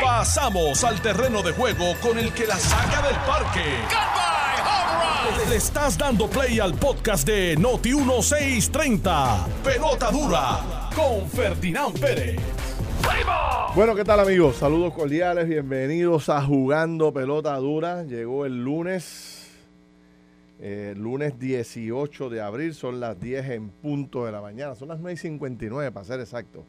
Pasamos al terreno de juego con el que la saca del parque. Le estás dando play al podcast de Noti 1630. Pelota dura con Ferdinand Pérez. Bueno, ¿qué tal amigos? Saludos cordiales, bienvenidos a Jugando Pelota Dura. Llegó el lunes, eh, lunes 18 de abril, son las 10 en punto de la mañana, son las 9.59 para ser exacto.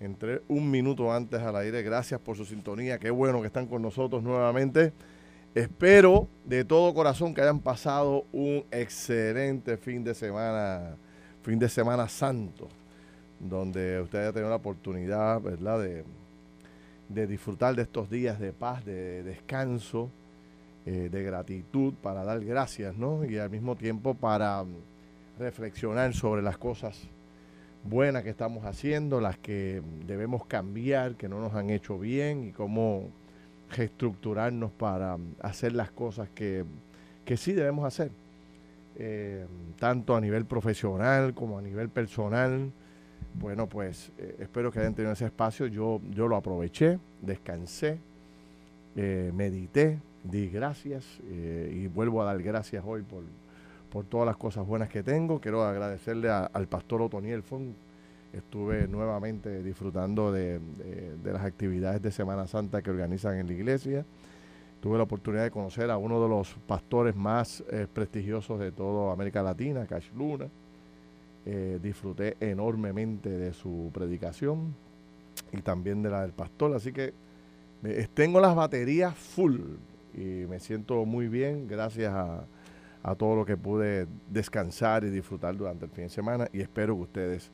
Entré un minuto antes al aire, gracias por su sintonía, qué bueno que están con nosotros nuevamente. Espero de todo corazón que hayan pasado un excelente fin de semana, fin de semana santo donde usted haya tenido la oportunidad, ¿verdad?, de, de disfrutar de estos días de paz, de descanso, eh, de gratitud, para dar gracias, ¿no? Y al mismo tiempo para mm, reflexionar sobre las cosas buenas que estamos haciendo, las que debemos cambiar, que no nos han hecho bien y cómo reestructurarnos para hacer las cosas que, que sí debemos hacer, eh, tanto a nivel profesional como a nivel personal bueno, pues eh, espero que hayan tenido ese espacio. Yo, yo lo aproveché, descansé, eh, medité, di gracias y vuelvo a dar gracias hoy por, por, todas las cosas buenas que tengo. Quiero agradecerle al pastor Otoniel. Estuve nuevamente disfrutando de, las actividades de Semana Santa que organizan en la iglesia. Tuve la oportunidad de conocer a uno de los pastores más prestigiosos de toda América Latina, Cash Luna eh, disfruté enormemente de su predicación y también de la del pastor. Así que tengo las baterías full y me siento muy bien gracias a, todo lo que pude descansar y disfrutar durante el fin de semana y espero que ustedes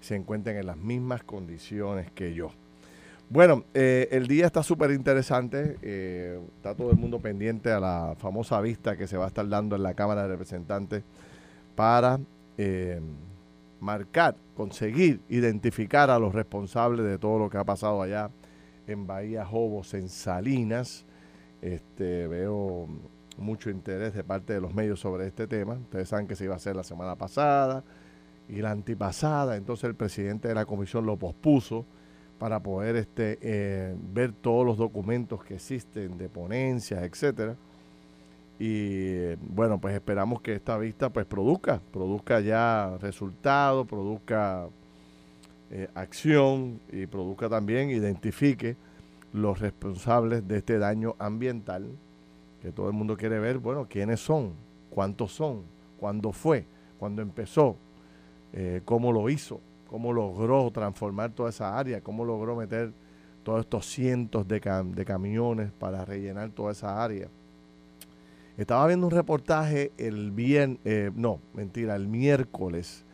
se encuentren en las mismas condiciones que yo. Bueno, eh, el día está súper interesante. Eh, está todo el mundo pendiente a la famosa vista que se va a estar dando en la Cámara de Representantes para eh, marcar, conseguir, identificar a los responsables de todo lo que ha pasado allá en Bahía Jobos, en Salinas. Este, veo mucho interés de parte de los medios sobre este tema. Ustedes saben que se iba a hacer la semana pasada y la antipasada, entonces el presidente de la comisión lo pospuso para poder este, eh, ver todos los documentos que existen de ponencias, etcétera. Y bueno, pues esperamos que esta vista pues produzca, produzca ya resultados, produzca eh, acción y produzca también, identifique los responsables de este daño ambiental, que todo el mundo quiere ver, bueno, quiénes son, cuántos son, cuándo fue, cuándo empezó, eh, cómo lo hizo, cómo logró transformar toda esa área, cómo logró meter todos estos cientos de, camiones para rellenar toda esa área estaba viendo un reportaje el viernes, eh, no, mentira, el miércoles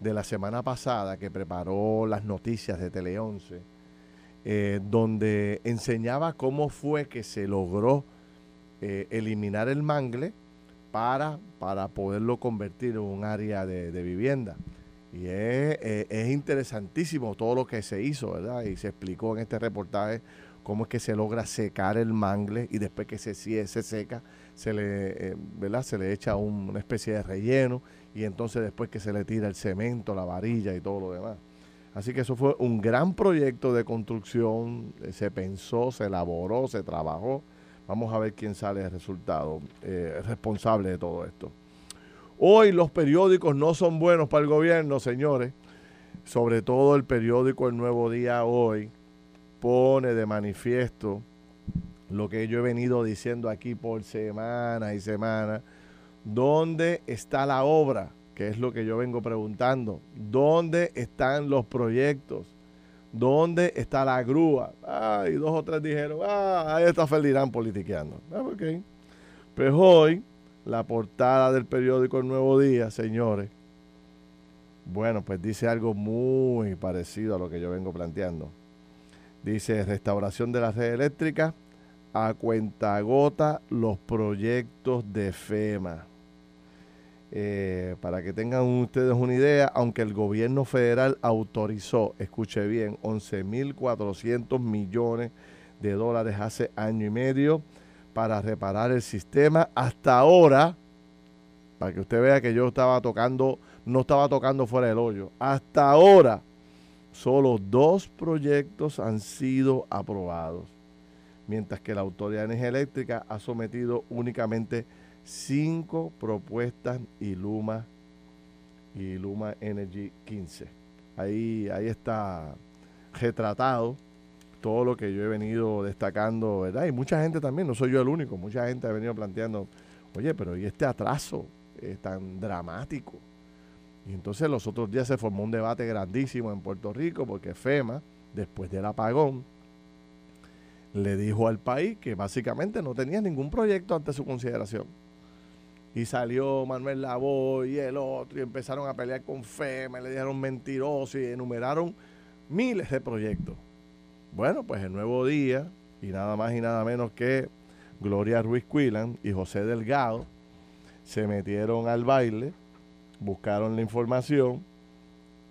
de la semana pasada que preparó las noticias de Tele 11, eh, donde enseñaba cómo fue que se logró eh, eliminar el mangle para, para poderlo convertir en un área de, vivienda. Y es, es, interesantísimo todo lo que se hizo, ¿verdad? Y se explicó en este reportaje cómo es que se logra secar el mangle y después que se, se seca, se le, eh, ¿verdad? se le echa una especie de relleno y entonces después que se le tira el cemento, la varilla y todo lo demás. Así que eso fue un gran proyecto de construcción, eh, se pensó, se elaboró, se trabajó. Vamos a ver quién sale el resultado, eh, responsable de todo esto. Hoy los periódicos no son buenos para el gobierno, señores. Sobre todo el periódico El Nuevo Día hoy pone de manifiesto lo que yo he venido diciendo aquí por semana y semana. ¿Dónde está la obra? Que es lo que yo vengo preguntando. ¿Dónde están los proyectos? ¿Dónde está la grúa? Ah, y dos o tres dijeron, ah, ahí está Ferdinand politiqueando. Ah, ok. Pues hoy, la portada del periódico El Nuevo Día, señores, bueno, pues dice algo muy parecido a lo que yo vengo planteando. Dice restauración de la red eléctrica, a cuentagota los proyectos de FEMA. Eh, para que tengan ustedes una idea, aunque el gobierno federal autorizó, escuche bien, 11.400 millones de dólares hace año y medio para reparar el sistema, hasta ahora, para que usted vea que yo estaba tocando, no estaba tocando fuera del hoyo, hasta ahora solo dos proyectos han sido aprobados, mientras que la Autoridad de Energía Eléctrica ha sometido únicamente cinco propuestas y Luma y Luma Energy 15. Ahí, ahí está retratado todo lo que yo he venido destacando, ¿verdad? Y mucha gente también, no soy yo el único, mucha gente ha venido planteando, oye, pero ¿y este atraso es tan dramático? Y entonces los otros días se formó un debate grandísimo en Puerto Rico porque FEMA, después del apagón, le dijo al país que básicamente no tenía ningún proyecto ante su consideración. Y salió Manuel Lavoy y el otro y empezaron a pelear con FEMA, le dijeron mentiroso y enumeraron miles de proyectos. Bueno, pues el nuevo día, y nada más y nada menos que Gloria Ruiz Quilan y José Delgado, se metieron al baile, buscaron la información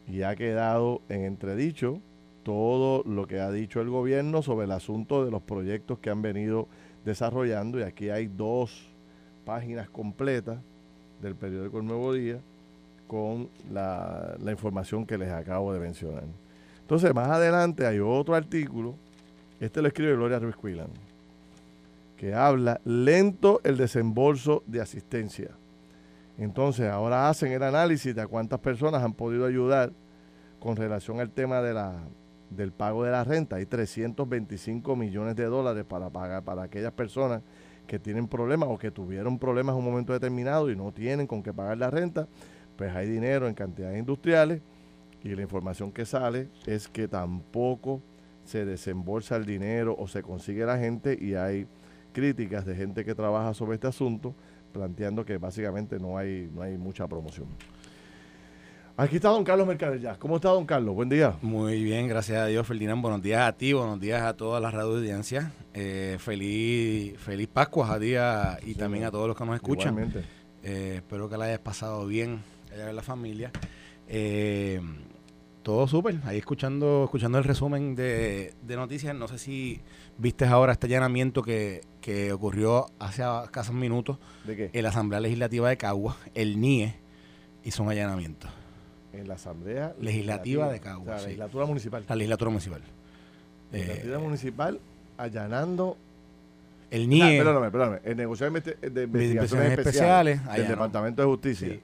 y ha quedado en entredicho todo lo que ha dicho el gobierno sobre el asunto de los proyectos que han venido desarrollando. Y aquí hay dos páginas completas del periódico El Nuevo Día con la, la información que les acabo de mencionar. Entonces, más adelante hay otro artículo, este lo escribe Gloria Ruiz Quilan, que habla lento el desembolso de asistencia. Entonces, ahora hacen el análisis de a cuántas personas han podido ayudar con relación al tema de la, del pago de la renta. Hay 325 millones de dólares para pagar para aquellas personas que tienen problemas o que tuvieron problemas en un momento determinado y no tienen con qué pagar la renta. Pues hay dinero en cantidades industriales y la información que sale es que tampoco se desembolsa el dinero o se consigue la gente y hay críticas de gente que trabaja sobre este asunto planteando que básicamente no hay, no hay mucha promoción. Aquí está don Carlos Mercader ya. ¿Cómo está don Carlos? Buen día. Muy bien, gracias a Dios, Ferdinand. Buenos días a ti, buenos días a toda la radio audiencia. Eh, feliz, feliz Pascua a día y también a todos los que nos escuchan. Eh, espero que la hayas pasado bien allá en la familia. Eh, todo súper. Ahí escuchando, escuchando el resumen de, noticias. No sé si viste ahora este allanamiento que, ocurrió hace escasos minutos ¿De qué? en la Asamblea Legislativa de Cagua. El NIE hizo un allanamiento. En la Asamblea Legislativa, de Cagua. la legislatura municipal. La legislatura municipal. La legislatura eh, municipal allanando el NIE. perdóname, perdóname. El negociado de investigaciones, especiales, del Departamento de Justicia.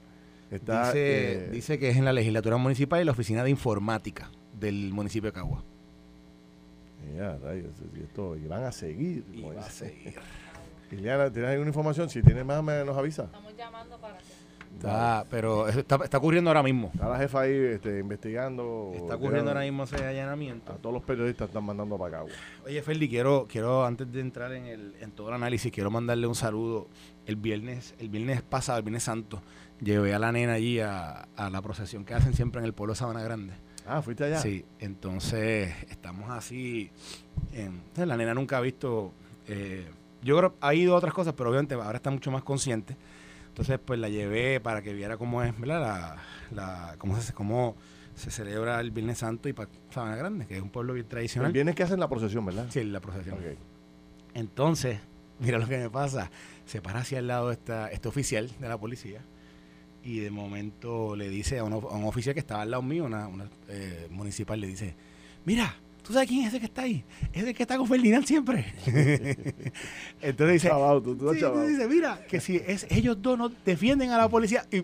Eh, dice, que es en la legislatura municipal y la oficina de informática del municipio de Cagua. Ya, rayos, y van a seguir. Y va a seguir. Liliana, ¿tienes alguna información? Si tienes más, me nos avisa. Estamos llamando para que... Está, pero está, está, ocurriendo ahora mismo. Está la jefa ahí este, investigando. Está ocurriendo ahora mismo ese allanamiento. A todos los periodistas están mandando para Cagua. Oye, Ferdi, quiero, quiero antes de entrar en, el, en todo el análisis, quiero mandarle un saludo. El viernes, el viernes pasado, el viernes santo, llevé a la nena allí a, la procesión que hacen siempre en el pueblo de Sabana Grande. Ah, ¿fuiste allá? Sí, entonces estamos así. la nena nunca ha visto. Eh, yo creo ha ido a otras cosas, pero obviamente ahora está mucho más consciente. Entonces, pues la llevé para que viera cómo es, ¿verdad? La, cómo, se, cómo se celebra el Viernes Santo y para Sabana Grande, que es un pueblo bien tradicional. El viernes que hacen la procesión, ¿verdad? Sí, la procesión. Entonces, mira lo que me pasa. Se para hacia el lado esta, este oficial de la policía y de momento le dice a, un oficial que estaba al lado mío, una, eh, municipal, le dice, mira, ¿tú sabes quién es ese que está ahí? Es el que está con Ferdinand siempre. Entonces dice, dice, mira, que si es, ellos dos no defienden a la policía y,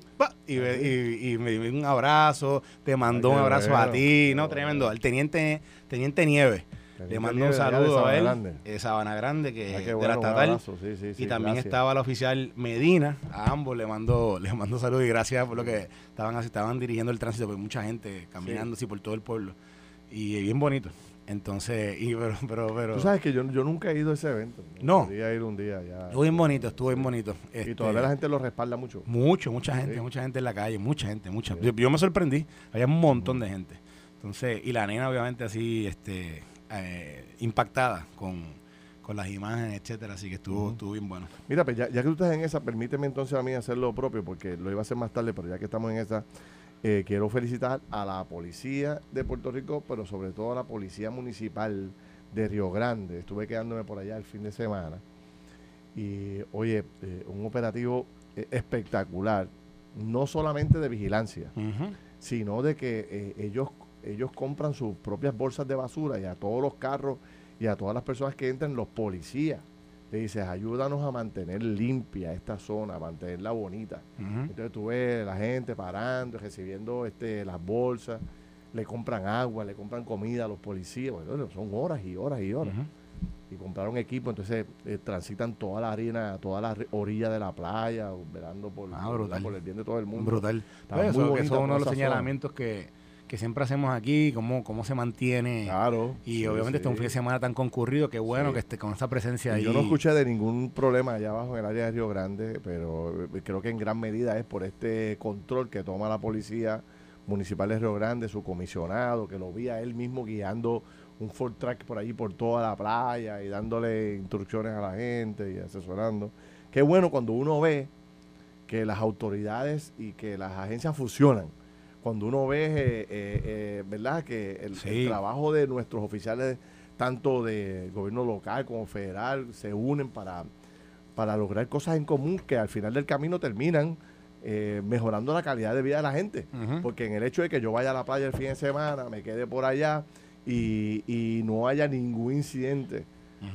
y, me dio un abrazo, te mandó un abrazo a ti, ¿no? Tremendo. El teniente, teniente Nieve le mando un saludo a él, de Sabana Grande, que es de la estatal. y también estaba el oficial Medina, a ambos le mando, les mando saludos y gracias por lo que estaban estaban dirigiendo el tránsito, porque mucha gente caminando así por todo el pueblo. Y bien bonito. Entonces, y, pero, pero, pero, Tú sabes que yo, yo nunca he ido a ese evento. No. Quería ir un día ya. Estuvo bien bonito, estuvo bien bonito. y este, todavía la gente lo respalda mucho. Mucho, mucha gente, mucha gente en la calle, mucha gente, mucha. Yo, yo, me sorprendí, había un montón de gente. Entonces, y la nena obviamente así, este, eh, impactada con, las imágenes, etcétera, así que estuvo, estuvo bien bueno. Mira, pues ya, que tú estás en esa, permíteme entonces a mí hacer lo propio, porque lo iba a hacer más tarde, pero ya que estamos en esa, eh, quiero felicitar a la policía de Puerto Rico, pero sobre todo a la policía municipal de Río Grande. Estuve quedándome por allá el fin de semana. Y oye, eh, un operativo espectacular, no solamente de vigilancia, sino de que ellos ellos compran sus propias bolsas de basura y a todos los carros y a todas las personas que entran, los policías. Le dices, ayúdanos a mantener limpia esta zona, a mantenerla bonita. Entonces tú ves la gente parando, recibiendo este, las bolsas, le compran agua, le compran comida a los policías. Bueno, son horas y horas y horas. Y compraron equipo, entonces eh, transitan toda la harina, toda la orilla de la playa, velando por, ah, por, el bien de todo el mundo. Brutal. Pues eso, es uno de los señalamientos que, que siempre hacemos aquí, cómo, cómo se mantiene. Claro. Y obviamente este es un fin de semana tan concurrido, que bueno que esté con esa presencia ahí. Yo no escuché de ningún problema allá abajo en el área de Río Grande, pero eh, creo que en gran medida es por este control que toma la policía municipal de Río Grande, su comisionado, que lo vi a él mismo guiando un Ford Track por allí, por toda la playa y dándole instrucciones a la gente y asesorando. Qué bueno cuando uno ve que las autoridades y que las agencias fusionan cuando uno ve, eh, eh, eh, ¿verdad?, que el, trabajo de nuestros oficiales, tanto de gobierno local como federal, se unen para, para lograr cosas en común que al final del camino terminan mejorando la calidad de vida de la gente. Porque en el hecho de que yo vaya a la playa el fin de semana, me quede por allá y, no haya ningún incidente,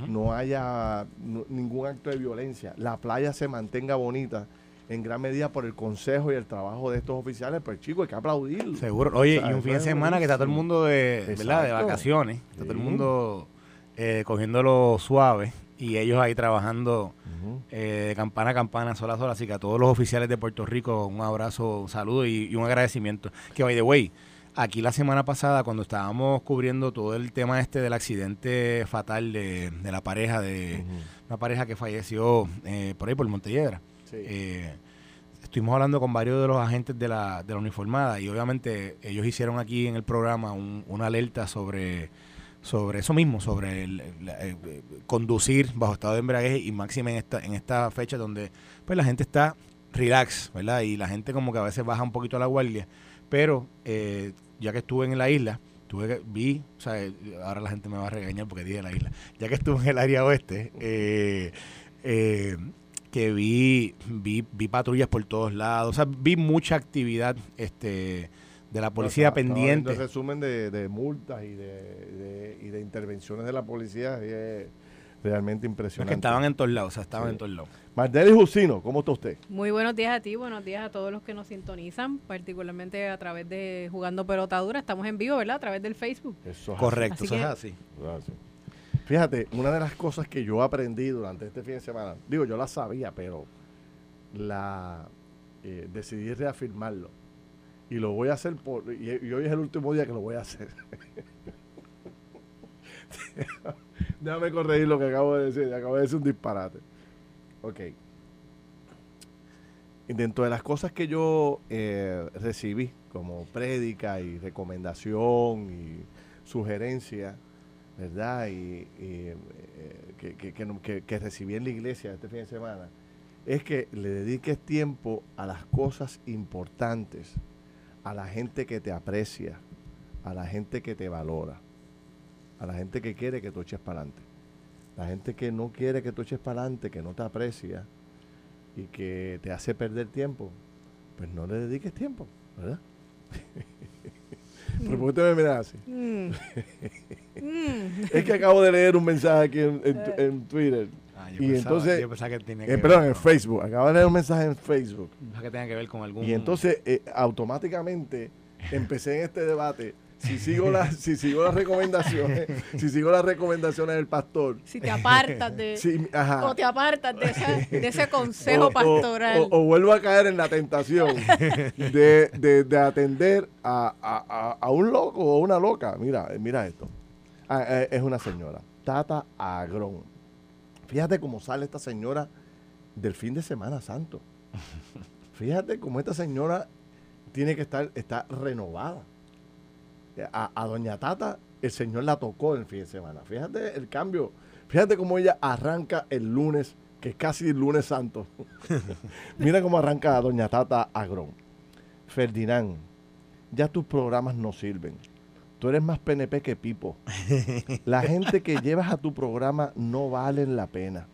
no haya ningún acto de violencia, la playa se mantenga bonita en gran medida por el consejo y el trabajo de estos oficiales, pues chicos, hay que aplaudirlo. Seguro. Oye, y un fin de semana que está todo el mundo de, ¿verdad? de vacaciones, está todo el mundo eh, cogiéndolo suave y ellos ahí trabajando eh, de campana a campana, sola a sola. Así que a todos los oficiales de Puerto Rico, un abrazo, un saludo y, un agradecimiento. Que, by the way, aquí la semana pasada, cuando estábamos cubriendo todo el tema este del accidente fatal de, la pareja, de una pareja que falleció eh, por ahí, por Montelledra. Eh, estuvimos hablando con varios de los agentes de la, de la uniformada y obviamente ellos hicieron aquí en el programa una alerta sobre, sobre eso mismo, sobre el, eh, conducir bajo estado de embriaguez y máxima en esta, en esta fecha donde pues la gente está relax, ¿verdad? Y la gente como que a veces baja un poquito a la guardia. Pero eh, ya que estuve en la isla, tuve vi, o sea, ahora la gente me va a regañar porque dije la isla, ya que estuve en el área oeste, eh, que vi, vi, vi patrullas por todos lados, o sea, vi mucha actividad este de la policía pendiente. El resumen de, de multas y de, y de intervenciones de la policía es realmente impresionante. que estaban en todos lados, o sea, estaban en todos lados. Mardelis Jusino, ¿cómo está usted? Muy buenos días a ti, buenos días a todos los que nos sintonizan, particularmente a través de Jugando Pelotadura. Estamos en vivo, ¿verdad? A través del Facebook. Eso Correcto, eso es así. Fíjate, una de las cosas que yo aprendí durante este fin de semana, digo, yo la sabía, pero la eh, decidí reafirmarlo. Y lo voy a hacer por. Y, hoy es el último día que lo voy a hacer. Déjame corregir lo que acabo de decir. Acabo de decir un disparate. Ok. Dentro de las cosas que yo eh, recibí como prédica y recomendación y sugerencia ¿verdad? Y, eh, que, que, recibí en la iglesia este fin de semana, es que le dediques tiempo a las cosas importantes, a la gente que te aprecia, a la gente que te valora, a la gente que quiere que tú eches para adelante. La gente que no quiere que tú eches para adelante, que no te aprecia y que te hace perder tiempo, pues no le dediques tiempo, ¿verdad? ¿Pero por qué te me miras así? Mm. Es que acabo de leer un mensaje aquí en, en, Twitter. Ah, y entonces, yo que tenía que eh, perdón, en Facebook. Acabo de leer un mensaje en Facebook. que tenga que ver con algún. Y entonces, eh, automáticamente, empecé en este debate si sigo las si sigo las recomendaciones si sigo las recomendaciones del pastor. Si te apartas de o te apartas de, ese consejo pastoral. o, vuelvo a caer en la tentación de, de, atender a, a, a, un loco o una loca. Mira mira esto. Ah, eh, es una señora. Tata Agrón. Fíjate cómo sale esta señora del fin de semana santo. Fíjate cómo esta señora tiene que estar está renovada a, Doña Tata, el Señor la tocó el fin de semana. Fíjate el cambio. Fíjate cómo ella arranca el lunes, que es casi el lunes santo. Mira cómo arranca a Doña Tata Agrón. Ferdinand, ya tus programas no sirven. Tú eres más PNP que Pipo. La gente que llevas a tu programa no valen la pena.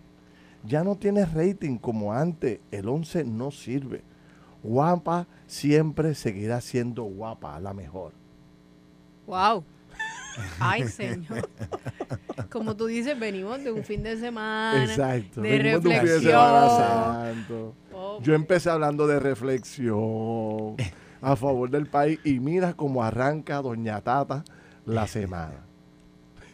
Ya no tienes rating como antes. El 11 no sirve. Guapa siempre seguirá siendo guapa, la mejor. Wow. Ay, señor. Como tú dices, venimos de un fin de semana. Exacto. De venimos de un fin de reflexión. Semana Santo. Oh, Yo empecé hablando de reflexión a favor del país y mira cómo arranca Doña Tata la semana.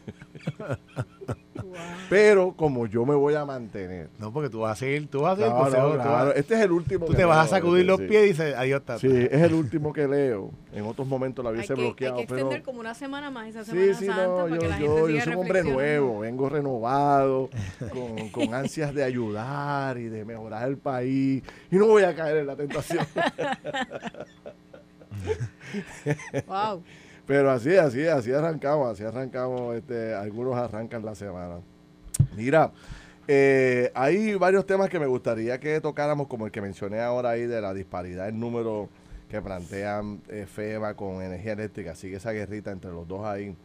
wow. Pero como yo me voy a mantener. No, porque tú vas a seguir, tú vas a seguir Claro, vas- Este es el último. tú que te vas a sacudir los sí. pies y dices, adiós, tata. Sí, es el último que leo. En otros momentos la hubiese que, hay bloqueado. que pero... extender como una semana más esa Sí, Semana sí, Santa no, para que yo, la yo, gente yo soy un hombre nuevo, vengo renovado, con, con ansias de ayudar y de mejorar el país. Y no voy a caer en la tentación. Wow. Pero así, así, así arrancamos, así arrancamos, este, algunos arrancan la semana. Mira, eh, hay varios temas que me gustaría que tocáramos, como el que mencioné ahora ahí de la disparidad en número que plantean eh, FEMA con energía eléctrica, sigue esa guerrita entre los dos ahí.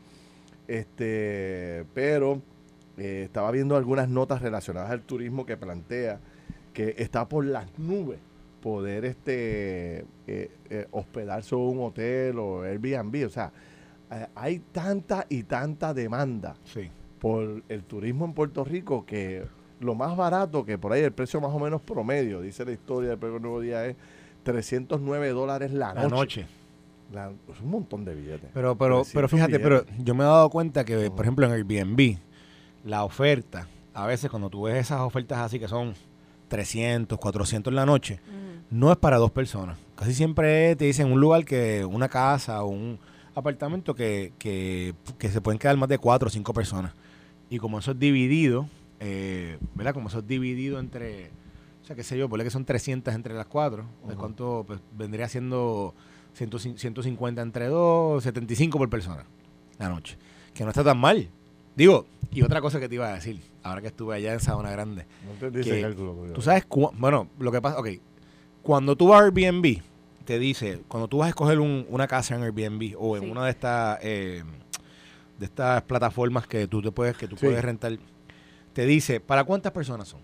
Este, pero eh, estaba viendo algunas notas relacionadas al turismo que plantea que está por las nubes poder este eh, eh, hospedarse en un hotel o Airbnb. O sea, eh, hay tanta y tanta demanda Sí. por el turismo en Puerto Rico que lo más barato, que por ahí el precio más o menos promedio, dice la historia del Pueblo Nuevo Día, es 309 dólares la, La noche. La- es un montón de billetes. Pero, pero, 300 pero fíjate, billetes. pero yo me he dado cuenta que, por ejemplo, en Airbnb, la oferta, a veces cuando tú ves esas ofertas así que son 300, 400 en la noche. No es para dos personas. Casi siempre te dicen un lugar que una casa o un apartamento que, que, que se pueden quedar más de cuatro o cinco personas. Y como eso es dividido, eh, ¿verdad? Como eso es dividido entre, o sea, qué sé yo, ponle que son 300 entre las cuatro, pues cuánto pues, vendría siendo 100 150 entre dos, 75 por persona la noche. Que no está tan mal. Digo, y otra cosa que te iba a decir, ahora que estuve allá en Sabana Grande, No entendí ese que cálculo, pero- Tú sabes, bueno, lo que pasa, ok, cuando tú vas a Airbnb, te dice, cuando tú vas a escoger un- una casa en Airbnb o en Sí. una de estas eh, de estas plataformas que tú te puedes que tú Sí. puedes rentar, te dice, ¿para cuántas personas son?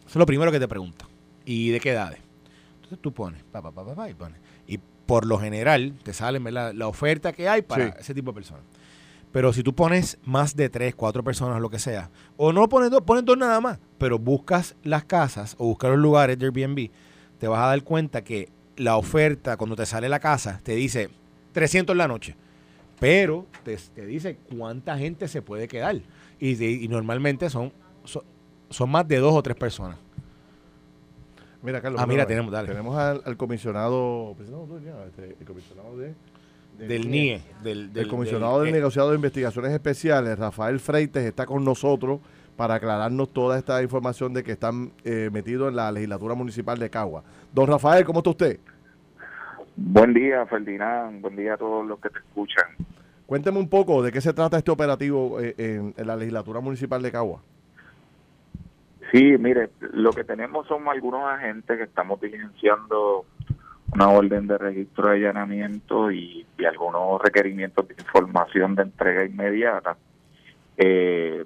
Eso es lo primero que te pregunta. ¿Y de qué edades? Entonces tú pones, pa, pa, pa, pa, pa, y pones. Y por lo general te sale ¿verdad? la oferta que hay para Sí. ese tipo de personas. Pero si tú pones más de tres, cuatro personas, lo que sea, o no pones dos, pones dos nada más, pero buscas las casas o buscas los lugares de Airbnb, te vas a dar cuenta que la oferta, cuando te sale la casa, te dice 300 en la noche, pero te, te dice cuánta gente se puede quedar. Y, de- y normalmente son, son, son más de dos o tres personas. Mira, Carlos. Ah, mira, tenemos, dale. Tenemos al, al comisionado, pues, este, el comisionado de, del Del NIE. Del, el comisionado del, negociado de investigaciones especiales, Rafael Freites, está con nosotros para aclararnos toda esta información de que están eh, metidos en la legislatura municipal de Cagua. Don Rafael, ¿cómo está usted? Buen día, Ferdinand. Buen día a todos los que te escuchan. Cuénteme un poco de qué se trata este operativo eh, en, en la legislatura municipal de Cagua. Sí, mire, lo que tenemos son algunos agentes que estamos diligenciando una orden de registro de allanamiento y, y algunos requerimientos de información de entrega inmediata. Eh,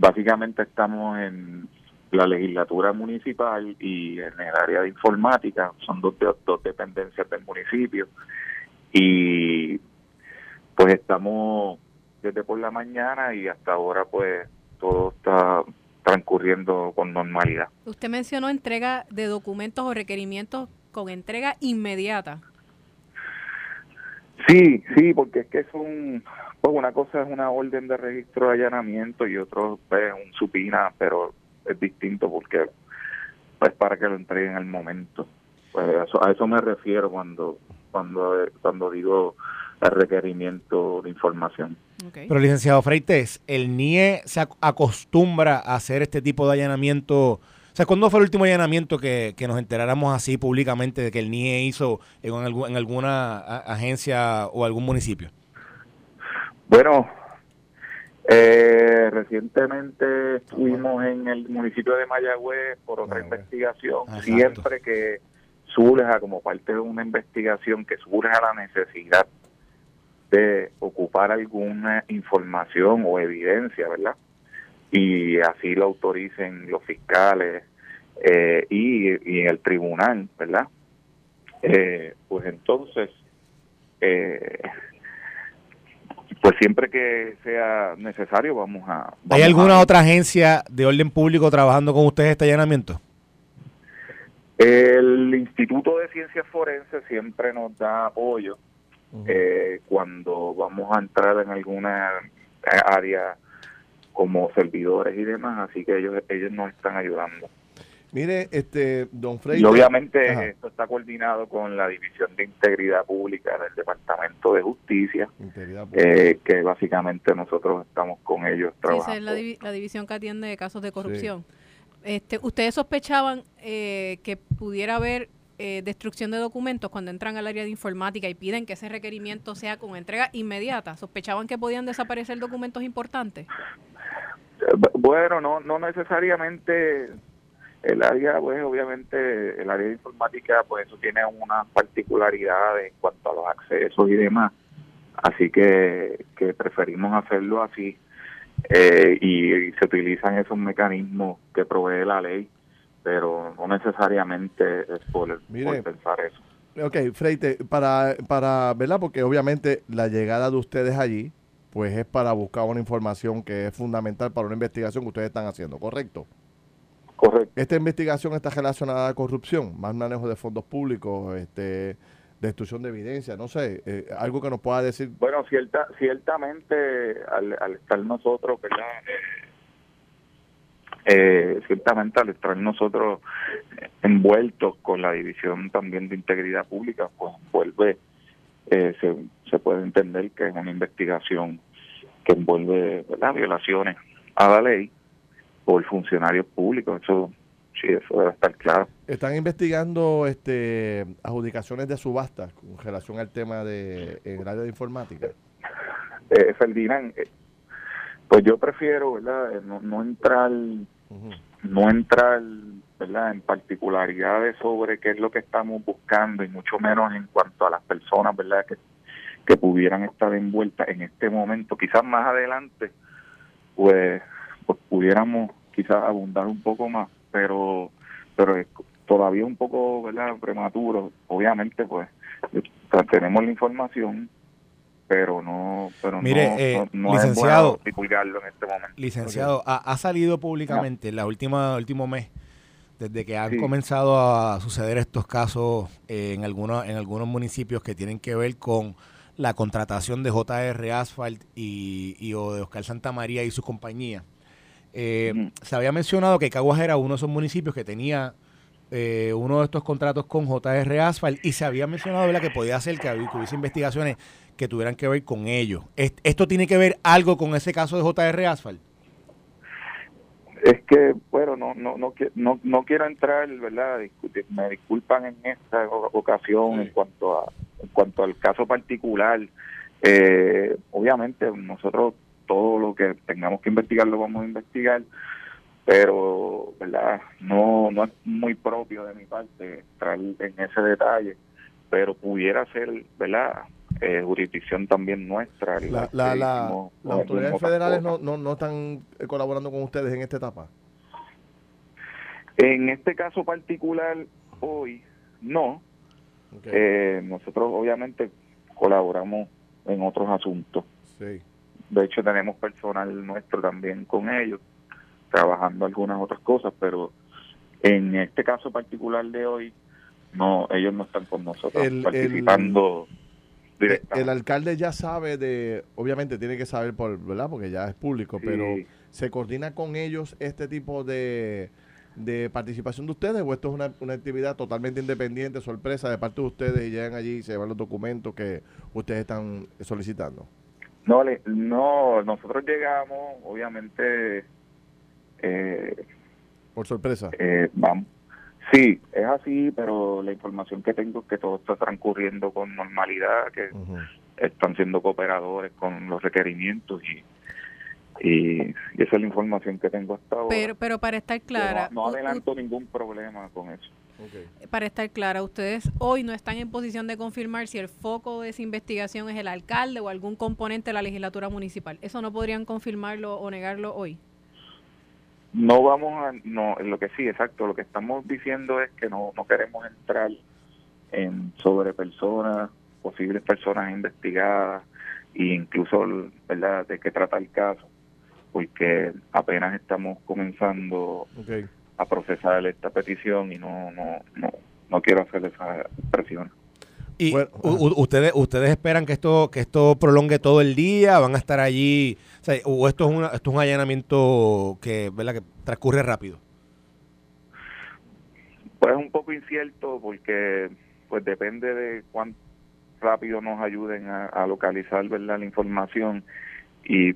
básicamente estamos en la legislatura municipal y en el área de informática, son dos, dos dependencias del municipio y pues estamos desde por la mañana y hasta ahora pues todo está transcurriendo con normalidad. Usted mencionó entrega de documentos o requerimientos con entrega inmediata. Sí, sí, porque es que son, pues una cosa es una orden de registro de allanamiento y otro es un supina, pero es distinto porque pues para que lo entreguen al momento. Pues a eso, a eso me refiero cuando cuando cuando digo el requerimiento de información. Pero licenciado Freites, ¿el NIE se ac- acostumbra a hacer este tipo de allanamiento? O sea, ¿cuándo fue el último allanamiento que, que nos enteráramos así públicamente de que el NIE hizo en, algu- en alguna agencia o algún municipio? Bueno, eh, recientemente estuvimos en el municipio de Mayagüez por otra Mayagüez. investigación. Exacto. Siempre que surja, como parte de una investigación, que surja la necesidad de ocupar alguna información o evidencia, ¿verdad? Y así lo autoricen los fiscales eh, y, y el tribunal, ¿verdad? Eh, pues entonces, eh, pues siempre que sea necesario vamos a... ¿Hay alguna otra agencia de orden público trabajando con ustedes este allanamiento? El Instituto de Ciencias Forenses siempre nos da apoyo eh, cuando vamos a entrar en alguna área como servidores y demás, así que ellos ellos nos están ayudando. Mire, este, don Frey. Y obviamente esto está coordinado con la División de Integridad Pública del Departamento de Justicia, eh, que básicamente nosotros estamos con ellos trabajando. esa es la, división que atiende casos de corrupción. Este, ¿Ustedes sospechaban eh, que pudiera haber eh, destrucción de documentos cuando entran al área de informática y piden que ese requerimiento sea con entrega inmediata? ¿Sospechaban que podían desaparecer documentos importantes? Bueno, no, no necesariamente el área, pues obviamente el área de informática, pues eso tiene unas particularidades en cuanto a los accesos y demás. Así que, que preferimos hacerlo así eh, y, se utilizan esos mecanismos que provee la ley, pero no necesariamente es por, pensar eso. Ok, Freite, para, para, ¿verdad? Porque obviamente la llegada de ustedes allí, pues es para buscar una información que es fundamental para una investigación que ustedes están haciendo, ¿correcto? Correcto. Esta investigación está relacionada a corrupción, más manejo de fondos públicos, este, destrucción de evidencia, no sé, eh, algo que nos pueda decir. Bueno, cierta, ciertamente al, estar nosotros, ¿verdad? Eh, ciertamente al estar nosotros envueltos con la división también de integridad pública, pues vuelve, eh, se, se puede entender que es una investigación que envuelve ¿verdad? violaciones a la ley por funcionarios públicos. Eso sí, eso debe estar claro. Están investigando este adjudicaciones de subastas con relación al tema de en el área de informática. Eh, Ferdinand, eh, pues yo prefiero, ¿verdad? Eh, no, no entrar, no entrar, ¿verdad? En particularidades sobre qué es lo que estamos buscando y mucho menos en cuanto a las personas, ¿verdad? Que, que pudieran estar envueltas en este momento. Quizás más adelante, pues pues pudiéramos quizás abundar un poco más, pero pero es todavía un poco verdad prematuro. Obviamente pues tenemos la información pero no pero Mire, no, eh, licenciado, en este momento. licenciado ha, salido públicamente en la última último mes desde que han comenzado a suceder estos casos en algunos en algunos municipios que tienen que ver con la contratación de JR Asphalt y, y o de Oscar Santa María y su compañía eh, se había mencionado que Caguas era uno de esos municipios que tenía eh, uno de estos contratos con JR Asphalt y se había mencionado que podía ser que, hubiese investigaciones que tuvieran que ver con ello. ¿Esto tiene que ver algo con ese caso de JR Asphalt? Es que, bueno, no, no, no, no, no quiero entrar, ¿verdad? Me disculpan en esta ocasión en cuanto a en cuanto al caso particular. Eh, obviamente nosotros todo lo que tengamos que investigar lo vamos a investigar, pero verdad no no es muy propio de mi parte entrar en ese detalle, pero pudiera ser, ¿verdad? Eh, jurisdicción también nuestra. La, la, las autoridades federales no, no, no están colaborando con ustedes en esta etapa. En este caso particular, hoy no. Eh, nosotros obviamente colaboramos en otros asuntos. Sí. De hecho, tenemos personal nuestro también con ellos, trabajando algunas otras cosas, pero en este caso particular de hoy, no, ellos no están con nosotros participando. El, el, alcalde ya sabe de, obviamente tiene que saber por, ¿verdad? Porque ya es público, pero ¿se coordina con ellos este tipo de, de participación de ustedes o esto es una, una, actividad totalmente independiente, sorpresa de parte de ustedes y llegan allí y se llevan los documentos que ustedes están solicitando? No, no, nosotros llegamos, obviamente. Eh, Por sorpresa. Eh, vamos. Sí, es así, pero la información que tengo es que todo está transcurriendo con normalidad, que están siendo cooperadores con los requerimientos y, y, esa es la información que tengo hasta ahora. Pero, pero para estar clara... no adelanto ningún problema con eso. Para estar clara, ustedes hoy no están en posición de confirmar si el foco de esa investigación es el alcalde o algún componente de la legislatura municipal. ¿Eso no podrían confirmarlo o negarlo hoy? No vamos a, no, lo que sí, exacto, lo que estamos diciendo es que no, no queremos entrar en sobre personas, posibles personas investigadas, e incluso verdad de qué trata el caso porque apenas estamos comenzando a procesar esta petición y no no no no quiero hacer esa presión. Y ustedes ustedes esperan que esto que esto prolongue todo el día van a estar allí o, esto es una, esto es un allanamiento que verdad que transcurre rápido. Pues es un poco incierto porque pues depende de cuán rápido nos ayuden a, localizar verdad la información y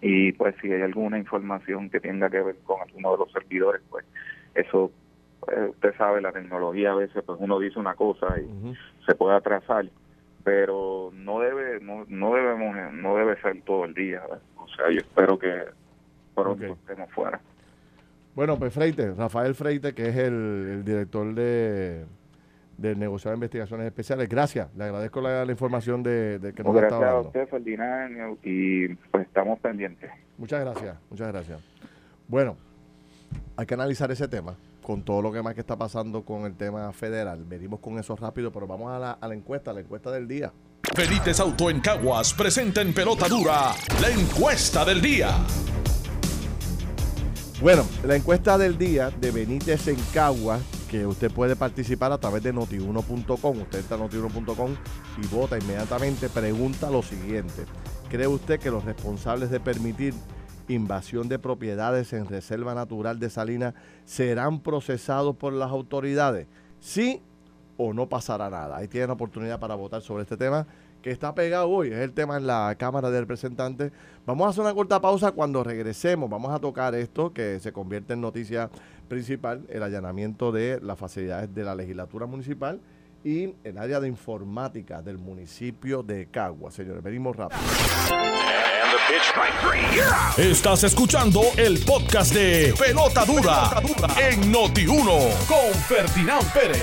y pues si hay alguna información que tenga que ver con alguno de los servidores pues eso pues, usted sabe la tecnología a veces pues uno dice una cosa y se puede atrasar pero no debe no, no debemos no debe ser todo el día o sea yo espero que pronto estemos fuera. Bueno pues Freite Rafael Freite que es el director de del negociado de investigaciones especiales. Gracias, le agradezco la, información de, que nos ha estado. Gracias a usted, Ferdinand, y pues estamos pendientes. Muchas gracias, muchas gracias. Bueno, hay que analizar ese tema con todo lo que más que está pasando con el tema federal. Venimos con eso rápido, pero vamos a la, a la encuesta, la encuesta del día. Benítez Auto en Caguas presenta en pelota dura la encuesta del día. Bueno, la encuesta del día de Benítez en Caguas que usted puede participar a través de notiuno.com. Usted entra notiuno.com y vota inmediatamente. Pregunta lo siguiente. ¿Cree usted que los responsables de permitir invasión de propiedades en Reserva Natural de Salinas serán procesados por las autoridades? ¿Sí o no pasará nada? Ahí tienen oportunidad para votar sobre este tema que está pegado hoy, es el tema en la Cámara de Representantes. Vamos a hacer una corta pausa cuando regresemos. Vamos a tocar esto que se convierte en noticia principal, el allanamiento de las facilidades de la legislatura municipal y el área de informática del municipio de Cagua. Señores, venimos rápido. Estás escuchando el podcast de Pelota Dura, en Noti1 con Ferdinand Pérez.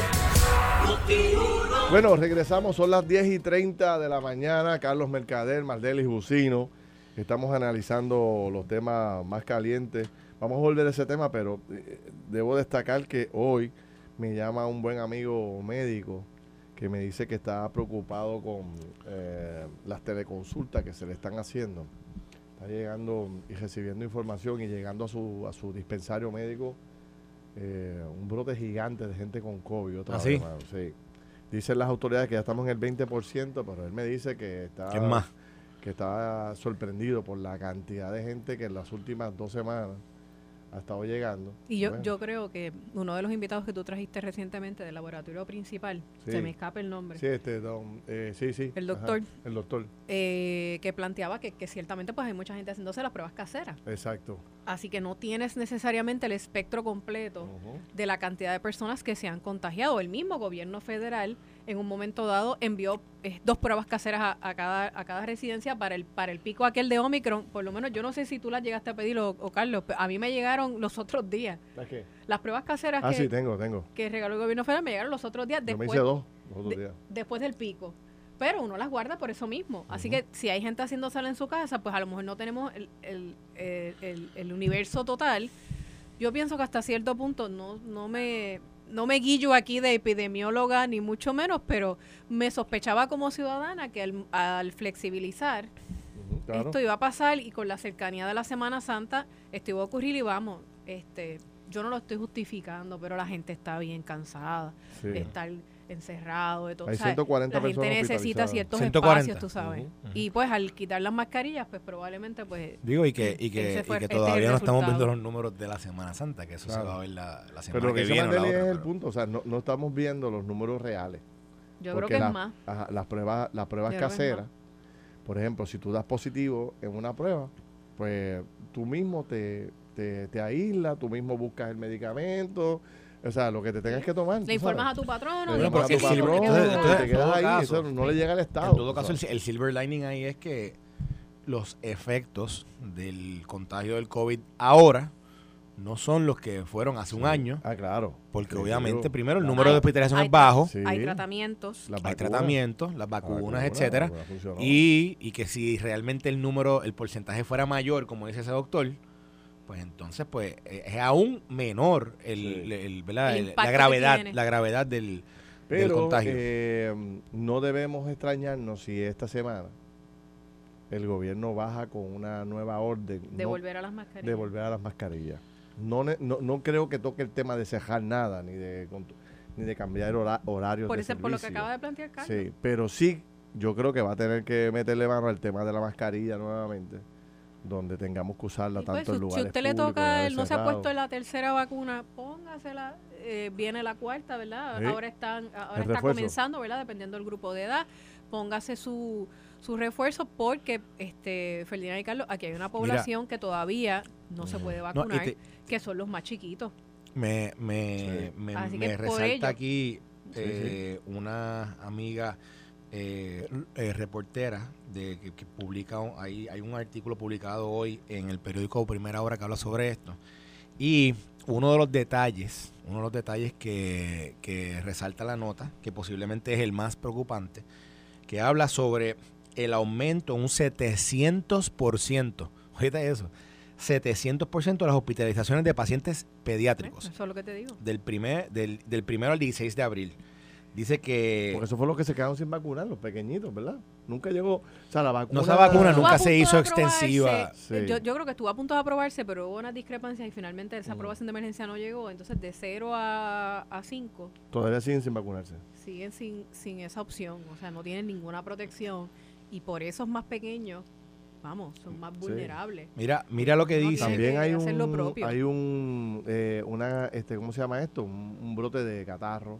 Bueno, regresamos, son las 10 y 30 de la mañana. Carlos Mercader, Mardel y Jusino. Estamos analizando los temas más calientes. Vamos a volver a ese tema, pero eh, debo destacar que hoy me llama un buen amigo médico que me dice que está preocupado con eh, las teleconsultas que se le están haciendo. Está llegando y recibiendo información y llegando a su, a su dispensario médico eh, un brote gigante de gente con COVID. Otra ¿Ah, sí? Dicen las autoridades que ya estamos en el 20%, pero él me dice que está, que está sorprendido por la cantidad de gente que en las últimas dos semanas ha estado llegando. Y yo, yo creo que uno de los invitados que tú trajiste recientemente del laboratorio principal, se me escapa el nombre. Sí, este, don, eh, sí, sí. El doctor. el doctor. Eh, que planteaba que, que, ciertamente pues hay mucha gente haciéndose las pruebas caseras. Exacto. Así que no tienes necesariamente el espectro completo de la cantidad de personas que se han contagiado. El mismo gobierno federal en un momento dado envió eh, dos pruebas caseras a, cada, a cada residencia para el, para el pico aquel de Omicron. Por lo menos yo no sé si tú las llegaste a pedir o, Carlos, a mí me llegaron los otros días. ¿Las qué? Las pruebas caseras ah, que, sí, tengo, tengo. que regaló el gobierno federal me llegaron los otros días. Después, me hice dos, los otros días. después del pico pero uno las guarda por eso mismo. Así que si hay gente haciendo sal en su casa, pues a lo mejor no tenemos el, el, el, el, universo total. Yo pienso que hasta cierto punto no, no me no me guillo aquí de epidemióloga ni mucho menos, pero me sospechaba como ciudadana que al, flexibilizar esto iba a pasar y con la cercanía de la Semana Santa esto iba a ocurrir y vamos, este, yo no lo estoy justificando, pero la gente está bien cansada de estar encerrado, de todo. Hay 140 la gente necesita ciertos espacios, tú sabes. Y pues al quitar las mascarillas, pues probablemente pues... Digo, y que, y que, y que este todavía no estamos viendo los números de la Semana Santa, que eso se va a ver la, la semana pero que, viene. Pero es el punto, o sea, no, no estamos viendo los números reales. Yo creo que es más. las pruebas, las pruebas caseras, por ejemplo, si tú das positivo en una prueba, pues tú mismo te, te, te aíslas, tú mismo buscas el medicamento, o sea, lo que te tengas que tomar. Le informas a tu patrón. Le informas a tu entonces, te quedas ahí, eso no le llega al Estado. En todo caso, el, silver lining ahí es que los efectos del contagio del COVID ahora no son los que fueron hace un año. Ah, claro. Porque obviamente, primero, el número de hospitalización es bajo. Hay tratamientos. hay tratamientos, las vacunas, etcétera. Y, y que si realmente el número, el porcentaje fuera mayor, como dice ese doctor, pues entonces pues eh, es aún menor el, la gravedad la gravedad del, Pero, contagio. Eh, no debemos extrañarnos si esta semana el gobierno baja con una nueva orden. De volver a las mascarillas. De volver a las mascarillas. No, no, no creo que toque el tema de cejar nada, ni de, ni de cambiar horarios por eso, Por lo que acaba de plantear Carlos. Sí, pero sí, yo creo que va a tener que meterle mano al tema de la mascarilla nuevamente donde tengamos que usarla pues, tanto en lugares Si usted le toca, él no se ha puesto la tercera vacuna, póngasela. Eh, viene la cuarta, ¿verdad? Ahora están, ahora está comenzando, ¿verdad? Dependiendo del grupo de edad. Póngase su, su refuerzo porque, este, Ferdinand y Carlos, aquí hay una población que todavía no se puede vacunar, que son los más chiquitos. Me, me, me, resalta aquí eh, una amiga eh, eh, reportera de que, publica hay, hay un artículo publicado hoy en el periódico Primera Hora que habla sobre esto y uno de los detalles uno de los detalles que, que resalta la nota que posiblemente es el más preocupante que habla sobre el aumento un 700% oíste eso 700% de las hospitalizaciones de pacientes pediátricos. Eso es lo que te digo. Del, primer, del, del primero al 16 de abril. Dice que... Porque eso fue lo que se quedaron sin vacunar, los pequeñitos, ¿verdad? Nunca llegó... O sea, la vacuna... No, esa vacuna nunca se hizo extensiva. Yo, yo, creo que estuvo a punto de aprobarse, pero hubo unas discrepancias y finalmente esa mm. aprobación de emergencia no llegó. Entonces, de 0 a 5... Todavía siguen sin vacunarse. Siguen sin, sin esa opción. O sea, no tienen ninguna protección. Y por esos más pequeños vamos, son más vulnerables. Mira, mira lo que dice. También hay un, hay un, eh, una, este, ¿cómo se llama esto? Un, brote de catarro.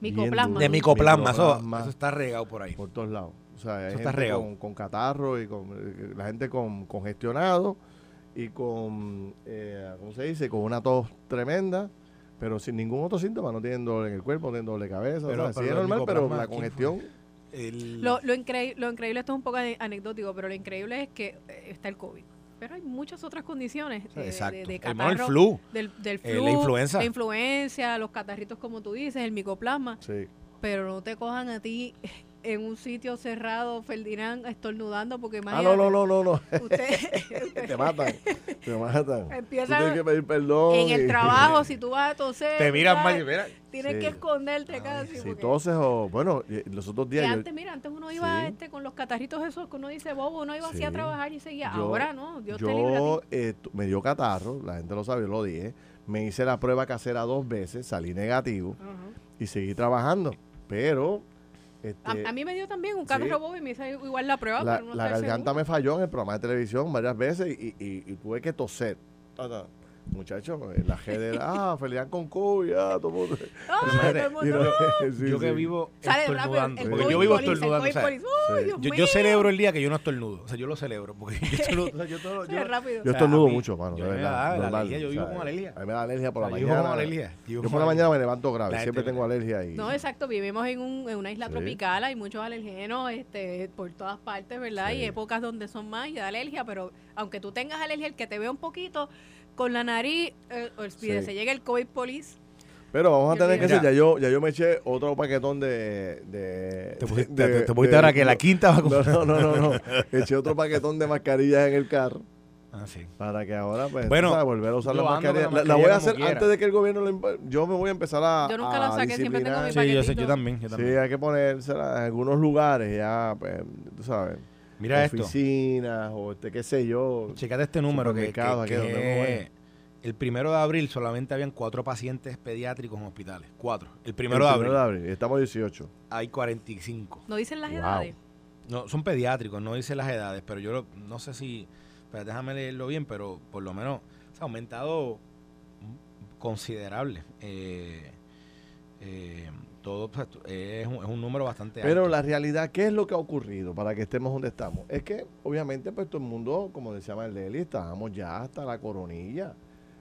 Micoplasma. De micoplasma, eso, está regado por ahí. Por todos lados. O sea, eso está regado. Con, con, catarro y con la gente con congestionado y con, eh, ¿cómo se dice? Con una tos tremenda pero sin ningún otro síntoma, no tienen dolor en el cuerpo, no tienen doble cabeza, pero, o sea, sí es normal, pero la congestión lo, lo, increíble, esto es un poco anecdótico, pero lo increíble es que eh, está el COVID. Pero hay muchas otras condiciones de, de, catarro, el flu, del, del eh, flu, la influenza. la influencia, los catarritos como tú dices, el micoplasma. Sí. Pero no te cojan a ti en un sitio cerrado, Ferdinand estornudando, porque Ah, no, no, no, no. no. Usted, te matan, te matan. Empieza tienes que pedir perdón. En el trabajo, si tú vas a toser. Te miran mal, mira. Tienes que esconderte casi. Si toses o, bueno, los otros días. Que antes, mira, antes uno iba este, con los catarritos esos que uno dice bobo, uno iba así a trabajar y seguía. Ahora no, Dios yo, te libre eh, me dio catarro, la gente lo sabe, yo lo dije. Me hice la prueba casera dos veces, salí negativo y seguí trabajando. Pero este, a, mí me dio también un carro robó y me hizo igual la prueba. La, la garganta me falló en el programa de televisión varias veces y, y, y tuve que toser. Muchachos, la G de ah, Felian con COVID, ah, todo mundo. yo que vivo estornudando. Porque yo vivo estornudando. yo, celebro el día que yo no estornudo. O sea, yo lo celebro. Porque yo estornudo, yo, todo, yo, estornudo mucho, mano. Yo, verdad, yo vivo con alergia. A mí me da alergia por la mañana. Yo vivo con alergia. Yo por la mañana me levanto grave. Siempre tengo alergia ahí. No, exacto. Vivimos en, un, en una isla tropical. Hay muchos alergenos este, por todas partes, ¿verdad? Y épocas donde son más y da alergia. Pero aunque tú tengas alergia, el que te ve un poquito con la nariz, eh, se llega el COVID police. Pero vamos a tener que decir, ya yo, ya yo me eché otro paquetón de... de te pusiste, ahora que la quinta va a comprar. No, no, no, no. eché otro paquetón de mascarillas en el carro. Ah, sí. Para que ahora, pues, bueno, volver a usar la mascarilla. La, voy a hacer antes de que el gobierno lo Yo me voy a empezar a. Yo nunca la saqué, siempre tengo mi Sí, yo, sé, yo, también, yo también. Sí, hay que ponérsela en algunos lugares, ya, pues, tú sabes. Mira oficinas o este, qué sé yo. Checate este número que, que, que, el primero de abril solamente habían cuatro pacientes pediátricos en hospitales. Cuatro. El primero, de, abril. de abril. Estamos 18. Hay 45. ¿No dicen las edades? No, son pediátricos, no dicen las edades, pero yo no sé si. Pero déjame leerlo bien, pero por lo menos se ha aumentado considerable. Eh, eh, todo pues, es, un, número bastante alto. Pero la realidad, ¿qué es lo que ha ocurrido para que estemos donde estamos? Es que, obviamente, pues todo el mundo, como decía Marleli, estábamos ya hasta la coronilla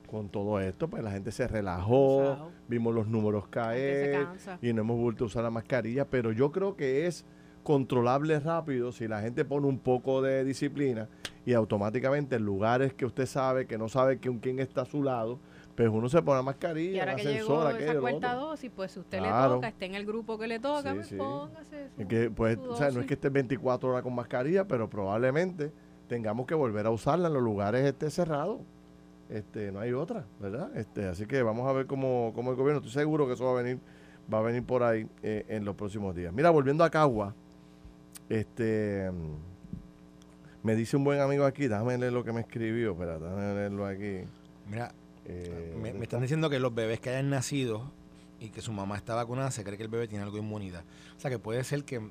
con todo esto, pues la gente se relajó, vimos los números caer y no hemos vuelto a usar la mascarilla, pero yo creo que es controlable rápido si la gente pone un poco de disciplina y automáticamente en lugares que usted sabe que no sabe que quién está a su lado, pues uno se pone la mascarilla, y ahora que llegó esa cuarta dosis, pues si usted le toca, esté en el grupo que le toca, pues póngase que, pues, o sea, no es que esté 24 horas con mascarilla, pero probablemente tengamos que volver a usarla en los lugares este cerrados este, no hay otra, ¿verdad? Este, así que vamos a ver cómo, cómo el gobierno, estoy seguro que eso va a venir, va a venir por ahí eh, en los próximos días. Mira, volviendo a Cagua, este Me dice un buen amigo aquí, déjame leer lo que me escribió, espera, déjame leerlo aquí. Mira, eh, me, están diciendo que los bebés que hayan nacido y que su mamá está vacunada, se cree que el bebé tiene algo de inmunidad. O sea, que puede ser que,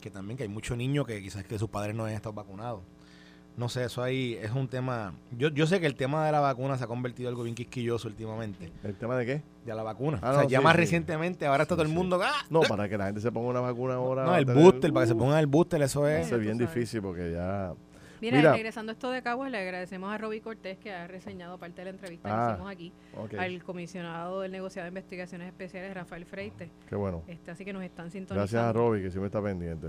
que también que hay muchos niños que quizás que sus padres no hayan estado vacunados. No sé, eso ahí es un tema. Yo, yo sé que el tema de la vacuna se ha convertido en algo bien quisquilloso últimamente. ¿El tema de qué? De la vacuna. Ah, o sea, ya más recientemente, ahora está todo el mundo. ¡ah! No, para que la gente se ponga una vacuna ahora. No, el booster, para que se pongan el booster, eso es. Eso es bien difícil porque ya. Mira, regresando a esto de Caguas, le agradecemos a Roby Cortés que ha reseñado parte de la entrevista que ah, hicimos aquí al comisionado del negociado de investigaciones especiales, Rafael Freite. Qué bueno. Este, así que nos están sintonizando. Gracias a Roby, que siempre está pendiente.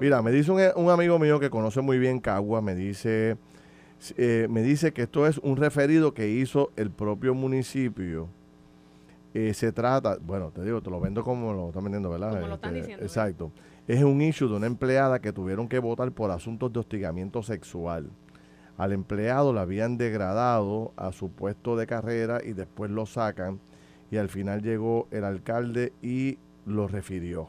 Mira, me dice un, amigo mío que conoce muy bien Caguas, me dice, eh, me dice que esto es un referido que hizo el propio municipio. Eh, se trata, bueno, te digo, te lo vendo como lo están vendiendo, ¿verdad? Como lo están este, diciendo. Exacto es un issue de una empleada que tuvieron que votar por asuntos de hostigamiento sexual. Al empleado le habían degradado a su puesto de carrera y después lo sacan y al final llegó el alcalde y lo refirió.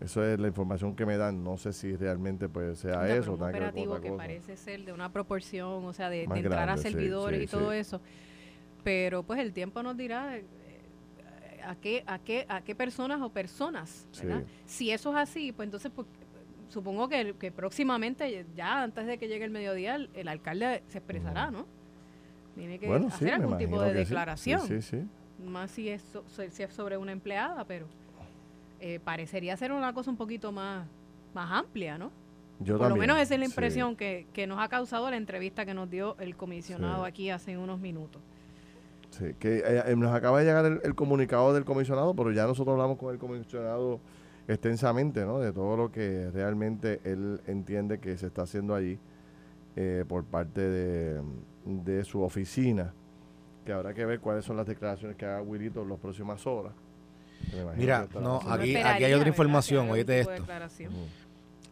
Eso es la información que me dan. No sé si realmente pues sea eso. Un operativo que, parece ser de una proporción, o sea, de, entrar a servidores y todo eso. Pero pues el tiempo nos dirá a qué, a qué, a qué personas o personas, Si eso es así, pues entonces pues, supongo que, que, próximamente, ya antes de que llegue el mediodía, el, alcalde se expresará, ¿no? Tiene que hacer algún tipo de declaración. Más si es, si es sobre una empleada, pero eh, parecería ser una cosa un poquito más, más amplia, ¿no? Yo Por lo menos esa es la impresión que, que, nos ha causado la entrevista que nos dio el comisionado aquí hace unos minutos. Sí, que eh, eh, nos acaba de llegar el, comunicado del comisionado, pero ya nosotros hablamos con el comisionado extensamente, ¿no? De todo lo que realmente él entiende que se está haciendo allí eh, por parte de, su oficina, que habrá que ver cuáles son las declaraciones que haga Wilito en las próximas horas. Mira, no, aquí, aquí hay otra información, oíste esto.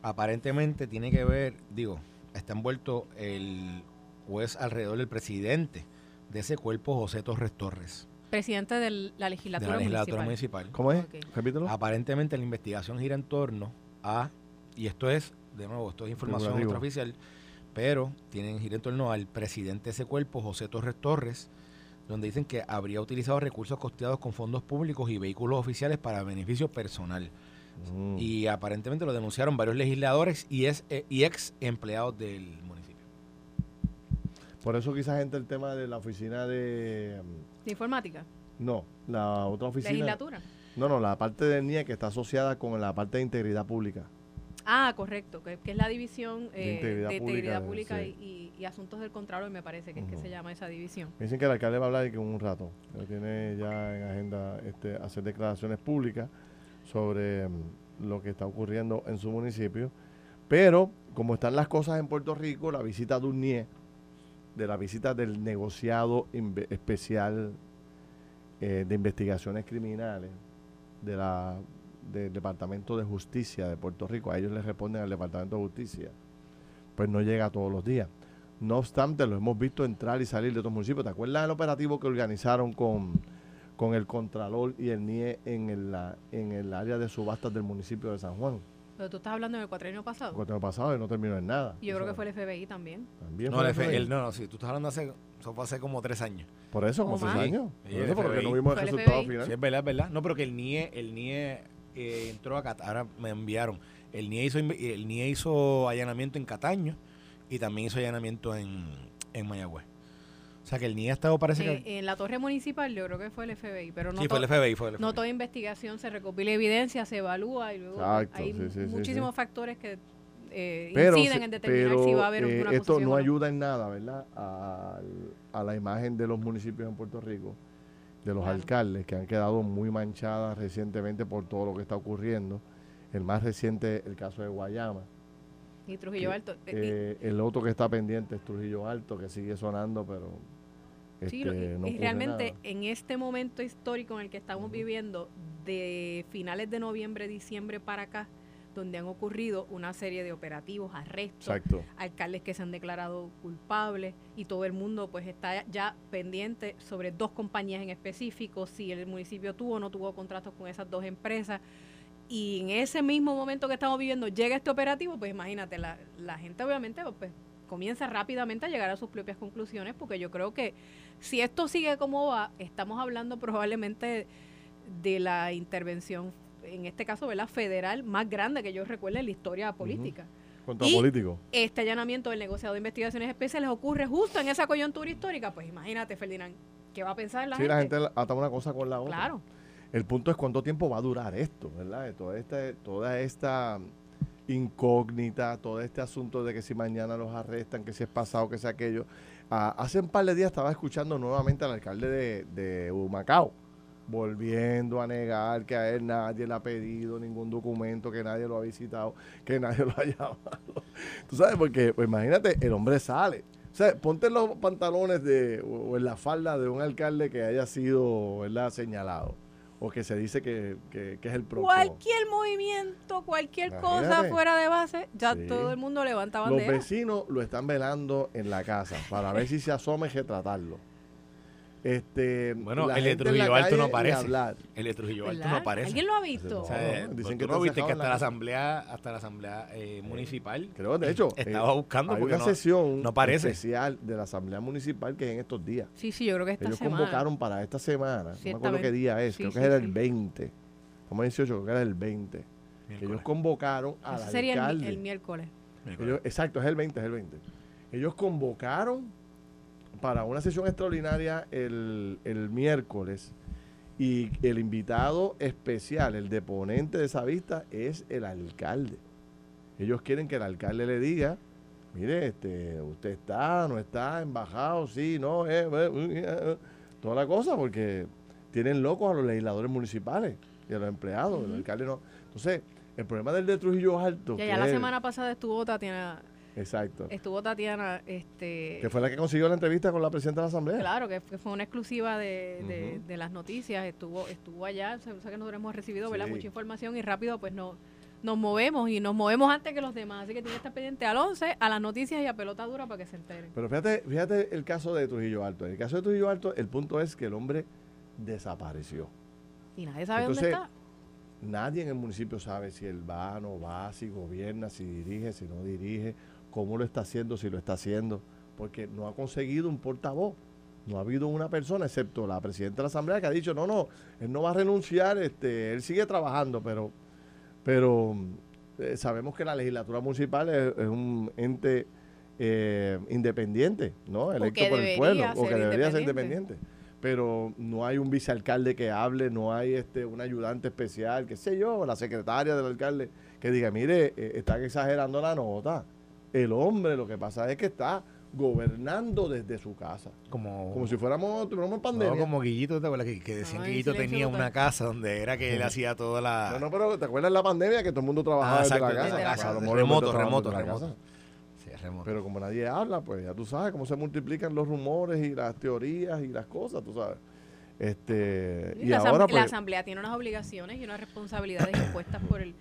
Aparentemente tiene que ver, digo, está envuelto el juez alrededor del presidente de ese cuerpo José Torres Torres. Presidente de la legislatura, municipal. ¿Cómo es? Repítelo. Aparentemente la investigación gira en torno a, y esto es, de nuevo, esto es información extraoficial, pero tienen gira en torno al presidente de ese cuerpo, José Torres Torres, donde dicen que habría utilizado recursos costeados con fondos públicos y vehículos oficiales para beneficio personal. Mm. Y aparentemente lo denunciaron varios legisladores y, es, eh, y ex empleados del municipio. Por eso quizás entra el tema de la oficina de... ¿De informática? No, la otra oficina... ¿Legislatura? No, no, la parte de NIE que está asociada con la parte de integridad pública. Ah, correcto, que, es la división de eh, integridad, pública, y, asuntos del Contralor, me parece que es que se llama esa división. dicen que el alcalde va a hablar de que un rato, tiene ya en agenda este, hacer declaraciones públicas sobre mm, lo que está ocurriendo en su municipio, pero como están las cosas en Puerto Rico, la visita de un NIE de la visita del negociado especial eh, de investigaciones criminales de la, del Departamento de Justicia de Puerto Rico. A ellos les responden al Departamento de Justicia. Pues no llega todos los días. No obstante, lo hemos visto entrar y salir de otros municipios. ¿Te acuerdas del operativo que organizaron con, con el Contralor y el NIE en el, en el área de subastas del municipio de San Juan? Pero tú estás hablando del cuatrienio pasado. El cuatrienio pasado y no terminó en nada. Y yo creo que fue el FBI también. También no, el FBI. no, no, sí, tú estás hablando hace, eso fue hace como tres años. Por eso, como tres años. Por eso, porque no vimos el resultado final. Sí, es verdad, es verdad. No, pero que el NIE, el NIE eh, entró a Cataño, ahora me enviaron. El NIE hizo, el NIE hizo allanamiento en Cataño y también hizo allanamiento en, en Mayagüez. O sea que el NIE ha estado, parece que... En la torre municipal yo creo que fue el FBI, pero no, sí, fue el FBI, fue el FBI. no toda investigación se recopila evidencia, se evalúa y luego hay muchísimos factores que eh, inciden en determinar si va a haber eh, una Esto no ayuda en nada, ¿verdad? A, a, la imagen de los municipios en Puerto Rico, de los alcaldes que han quedado muy manchadas recientemente por todo lo que está ocurriendo. El más reciente, el caso de Guayama. Y Trujillo Alto. Eh, el otro que está pendiente es Trujillo Alto, que sigue sonando, pero sí, este, y realmente en este momento histórico en el que estamos viviendo, de finales de noviembre, diciembre para acá, donde han ocurrido una serie de operativos, arrestos, alcaldes que se han declarado culpables y todo el mundo pues está ya pendiente sobre dos compañías en específico, si el municipio tuvo o no tuvo contratos con esas dos empresas. Y en ese mismo momento que estamos viviendo llega este operativo, pues imagínate, la, la gente obviamente pues comience rápidamente a llegar a sus propias conclusiones, porque yo creo que si esto sigue como va, estamos hablando probablemente de la intervención, en este caso, ¿verdad? federal más grande que yo recuerde en la historia política. Contra político. Este allanamiento del negociado de investigaciones especiales ocurre justo en esa coyuntura histórica, pues imagínate, Ferdinand, ¿qué va a pensar la gente? Sí, la gente ata una cosa con la otra. Claro. El punto es cuánto tiempo va a durar esto, ¿verdad? Toda esta, toda esta incógnita, todo este asunto de que si mañana los arrestan, que si es pasado, que sea aquello. Ah, hace un par de días estaba escuchando nuevamente al alcalde de, de Humacao, volviendo a negar que a él nadie le ha pedido ningún documento, que nadie lo ha visitado, que nadie lo ha llamado. Tú sabes, porque pues, imagínate, el hombre sale. O sea, ponte los pantalones de, o en la falda de un alcalde que haya sido ¿verdad? señalado o que se dice que, que, es el próximo. Cualquier movimiento, cualquier cosa fuera de base, ya todo el mundo levanta bandera. Los vecinos lo están velando en la casa para ver si se asome y retratarlo. Este, bueno, el de Trujillo Alto no aparece. El de Trujillo Alto no aparece. ¿Alguien lo ha visto? dicen que no viste que hasta la, asamblea, hasta la asamblea eh, municipal. Creo, de hecho, estaba buscando hay una sesión especial de la asamblea municipal que es en estos días. Sí, sí, yo creo que esta Ellos semana. convocaron para esta semana. no me acuerdo qué día es. creo que era el 20. Como 18, creo que era el 20. Ellos convocaron al Eso sería El, el miércoles. exacto, es el 20, es el 20. Ellos convocaron para una sesión extraordinaria el, miércoles y el invitado especial, el deponente de esa vista es el alcalde. Ellos quieren que el alcalde le diga, mire, este, usted está, no está, embajado, sí, no, eh, eh, eh, toda la cosa, porque tienen locos a los legisladores municipales y a los empleados, el alcalde no. Entonces, el problema del de Trujillo Alto. Ya, ya la semana pasada estuvo Tatiana Exacto. Estuvo Tatiana, este... Que fue la que consiguió la entrevista con la presidenta de la Asamblea. Claro, que fue una exclusiva de, las noticias, estuvo estuvo allá, o sea que nosotros hemos recibido mucha información y rápido pues no, nos movemos y nos movemos antes que los demás, así que tiene que estar pendiente al 11, a las noticias y a pelota dura para que se enteren. Pero fíjate, fíjate el caso de Trujillo Alto. En el caso de Trujillo Alto, el punto es que el hombre desapareció. Y nadie sabe dónde está. Nadie en el municipio sabe si él va, no va, si gobierna, si dirige, si no dirige cómo lo está haciendo, si lo está haciendo, porque no ha conseguido un portavoz. No ha habido una persona, excepto la presidenta de la Asamblea, que ha dicho, no, no, él no va a renunciar, este, él sigue trabajando, pero, pero eh, sabemos que la legislatura municipal es, un ente eh, independiente, ¿no? Electo por el pueblo, o que debería ser independiente. Pero no hay un vicealcalde que hable, no hay este un ayudante especial, qué sé yo, la secretaria del alcalde que diga, mire, eh, están exagerando la nota. El hombre lo que pasa es que está gobernando desde su casa. Como, como si fuéramos, en pandemia. No, como Guillito, ¿te acuerdas? Que, decían que Guillito tenía una casa donde era que él hacía toda la... No, no, pero ¿te acuerdas de la pandemia que todo el mundo trabajaba ah, desde, la casa? casa. remoto, remoto, remoto. Sí, remoto. Pero como nadie habla, pues ya tú sabes cómo se multiplican los rumores y las teorías y las cosas, tú sabes. Este, y, la, ahora, pues, la Asamblea tiene unas obligaciones y unas responsabilidades impuestas por el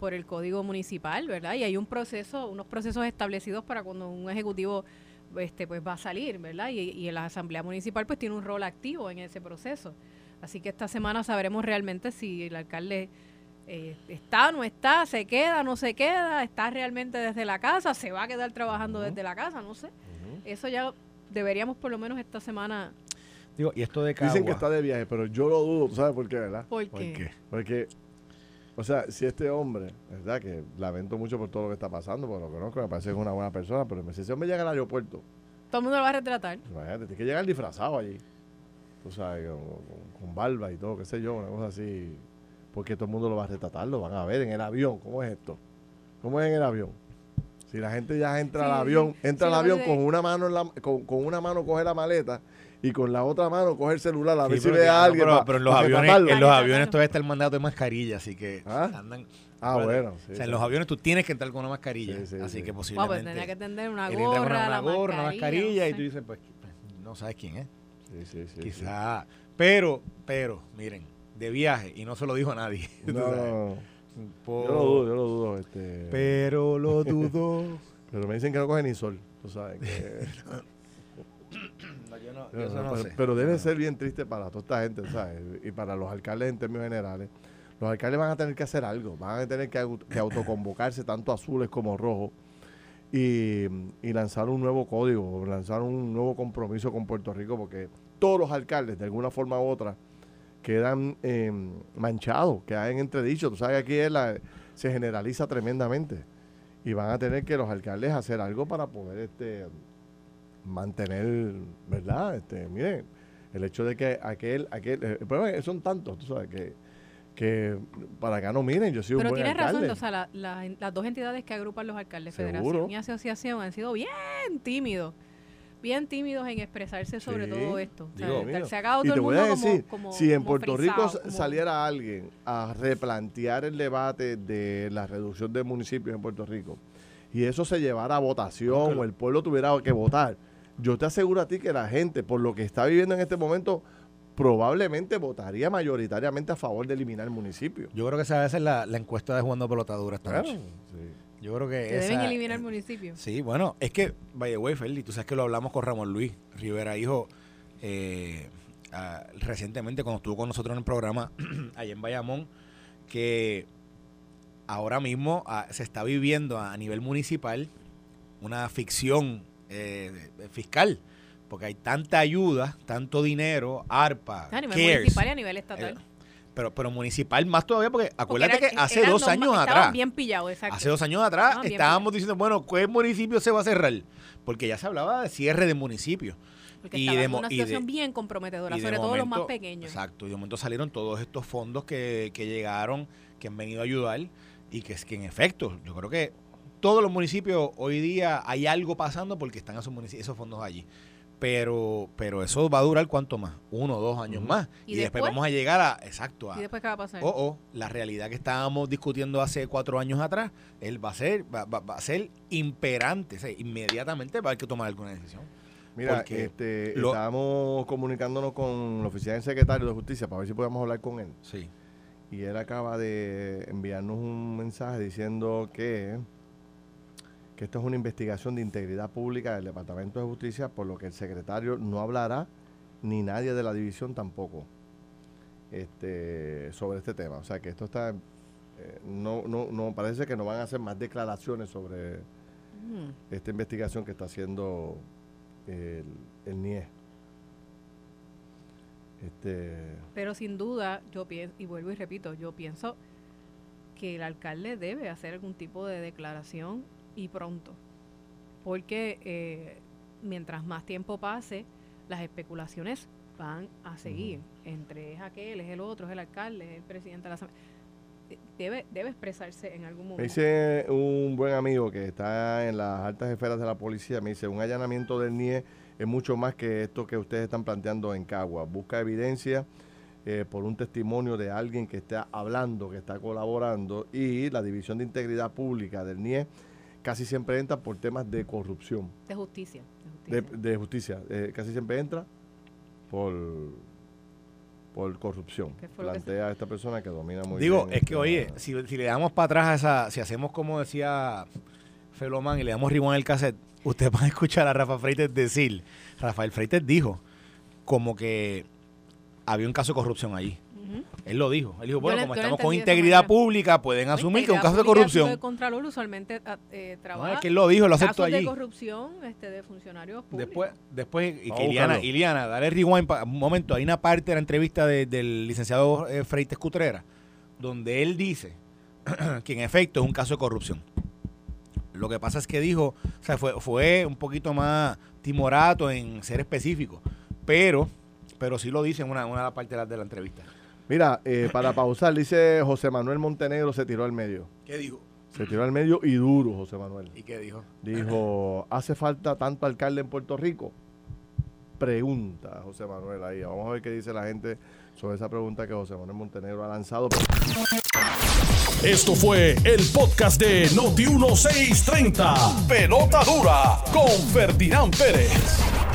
por el Código Municipal, ¿verdad? Y hay un proceso, unos procesos establecidos para cuando un ejecutivo este pues va a salir, ¿verdad? Y, y la Asamblea Municipal pues tiene un rol activo en ese proceso. Así que esta semana sabremos realmente si el alcalde eh, está, no está, se queda, no se queda, está realmente desde la casa, se va a quedar trabajando desde la casa, no sé. Eso ya deberíamos por lo menos esta semana Digo, y esto de Dicen que está de viaje, pero yo lo dudo, sabes por qué, verdad? ¿Por qué? Porque o sea, si este hombre, ¿verdad? Que lamento mucho por todo lo que está pasando, porque lo conozco, me parece que es una buena persona, pero si ese hombre llega al aeropuerto. Todo el mundo lo va a retratar. Imagínate, tiene que llegar disfrazado allí. Tú sabes, con, barba y todo, qué sé yo, una cosa así. Porque todo el mundo lo va a retratar, lo van a ver en el avión. ¿Cómo es esto? ¿Cómo es en el avión? Si la gente ya entra al avión, entra al avión con una mano en la, con, con una mano coge la maleta y con la otra mano coge el celular a ver si ve a alguien. pero, en los aviones, en los aviones todavía está el mandato de mascarilla, así que ¿Ah? andan. Ah, bueno. o sea, en los aviones tú tienes que entrar con una mascarilla. así que posiblemente. pues tendría que tener una gorra, una, gorra, una mascarilla. y tú dices, pues, no sabes quién es. Sí, sí, sí. Quizá. Pero, pero, miren, de viaje, y no se lo dijo a nadie. No. Yo lo dudo, yo lo dudo. Este... Pero lo dudo. pero me dicen que no coge ni sol. Tú sabes que. pero, debe ser bien triste para toda esta gente, ¿sabes? Y para los alcaldes en términos generales. Los alcaldes van a tener que hacer algo, van a tener que, autoconvocarse tanto azules como rojos y, lanzar un nuevo código, lanzar un nuevo compromiso con Puerto Rico, porque todos los alcaldes, de alguna forma u otra, quedan em, manchados, quedan entredichos. Tú sabes que aquí se generaliza tremendamente y van a tener que los alcaldes hacer algo para poder este mantener, ¿verdad? Este, miren, el hecho de que aquel, aquel, el problema es que son tantos, tú sabes, que que para acá no miren, yo soy un Pero tienes razón, o sea, las dos entidades que agrupan los alcaldes, Federación y Asociación, han sido bien tímidos bien tímidos en expresarse sobre todo esto. se ha todo y te voy a decir, si en Puerto Rico saliera alguien a replantear el debate de la reducción de municipios en Puerto Rico y eso se llevara a votación o el pueblo tuviera que votar, yo te aseguro a ti que la gente, por lo que está viviendo en este momento, probablemente votaría mayoritariamente a favor de eliminar el municipio. Yo creo que esa va a ser la, encuesta de jugando pelotadura esta noche. Yo creo que, que deben eliminar el municipio. Sí, bueno, es que, vaya way, Feli, tú sabes que lo hablamos con Ramón Luis Rivera, hijo, eh, recientemente cuando estuvo con nosotros en el programa allá en Bayamón, que ahora mismo ah, se está viviendo a, nivel municipal una ficción eh, fiscal porque hay tanta ayuda, tanto dinero, ARPA, a nivel municipal y a nivel estatal. Eh, pero, pero municipal más todavía, porque acuérdate que hace dos años atrás. bien pillados, exacto. Hace dos años atrás estábamos diciendo, bueno, ¿qué municipio se va a cerrar? Porque ya se hablaba de cierre de municipios. Porque y de, una situación bien comprometedora, sobre todo los más pequeños. Exacto, y de momento salieron todos estos fondos que, que llegaron, que han venido a ayudar, y que, que en efecto, yo creo que todos los municipios hoy día hay algo pasando porque están esos, esos fondos allí pero pero eso va a durar cuánto más uno o dos años más y, después? vamos a llegar a exacto a, y después qué va a pasar o oh, la realidad que estábamos discutiendo hace cuatro años atrás él va a ser va, a ser imperante inmediatamente va a haber que tomar alguna decisión Mira, este, estábamos comunicándonos con la oficina del secretario de Justicia para ver si podemos hablar con él. Sí. Y él acaba de enviarnos un mensaje diciendo que que esto es una investigación de integridad pública del Departamento de Justicia, por lo que el secretario no hablará, ni nadie de la división tampoco, este, sobre este tema. O sea que esto está, eh, no, no, no, parece que no van a hacer más declaraciones sobre mm. esta investigación que está haciendo el, el NIE. Este, Pero sin duda, yo pienso, y vuelvo y repito, yo pienso que el alcalde debe hacer algún tipo de declaración y pronto. Porque eh, mientras más tiempo pase, las especulaciones van a seguir. Entre es aquel, es el otro, es el alcalde, es el presidente de la Asamblea. Eh, debe, debe expresarse en algún momento. Me dice un buen amigo que está en las altas esferas de la policía, me dice, un allanamiento del NIE es mucho más que esto que ustedes están planteando en Cagua. Busca evidencia eh, por un testimonio de alguien que está hablando, que está colaborando, y la División de Integridad Pública del NIE casi siempre entra por temas de corrupción. De justicia. De justicia. Eh, casi siempre entra por por corrupción. Plantea a esta persona que domina muy Digo, es que, oye, si, le damos para atrás a esa, si hacemos como decía Felomán y le damos en el cassette, usted va a escuchar a Rafa Freites decir, Rafael Freites dijo como que había un caso de corrupción allí. Él lo dijo. Él dijo, bueno, como estamos con integridad pública, pueden asumir que es un caso de corrupción. El Contralor usualmente ah, eh, trabaja. es que él lo dijo, lo aceptó allí. de corrupción este, de funcionarios públicos. Después, después y que Iliana, Iliana, dale rewind un momento. Hay una parte de la entrevista del licenciado eh, Freites Cutrera donde él dice que en efecto es un caso de corrupción. Lo que pasa es que dijo, o sea, fue, fue un poquito más timorato en ser específico, pero, pero sí lo dice en una, una parte de la entrevista. Mira, eh, para pausar, dice José Manuel Montenegro se tiró al medio. ¿Qué dijo? Se tiró al medio y duro, José Manuel. ¿Y qué dijo? Dijo, ¿hace falta tanto alcalde en Puerto Rico? Pregunta José Manuel ahí. Vamos a ver qué dice la gente sobre esa pregunta que José Manuel Montenegro ha lanzado. Esto fue el podcast de Noti1630. Pelota dura con Ferdinand Pérez.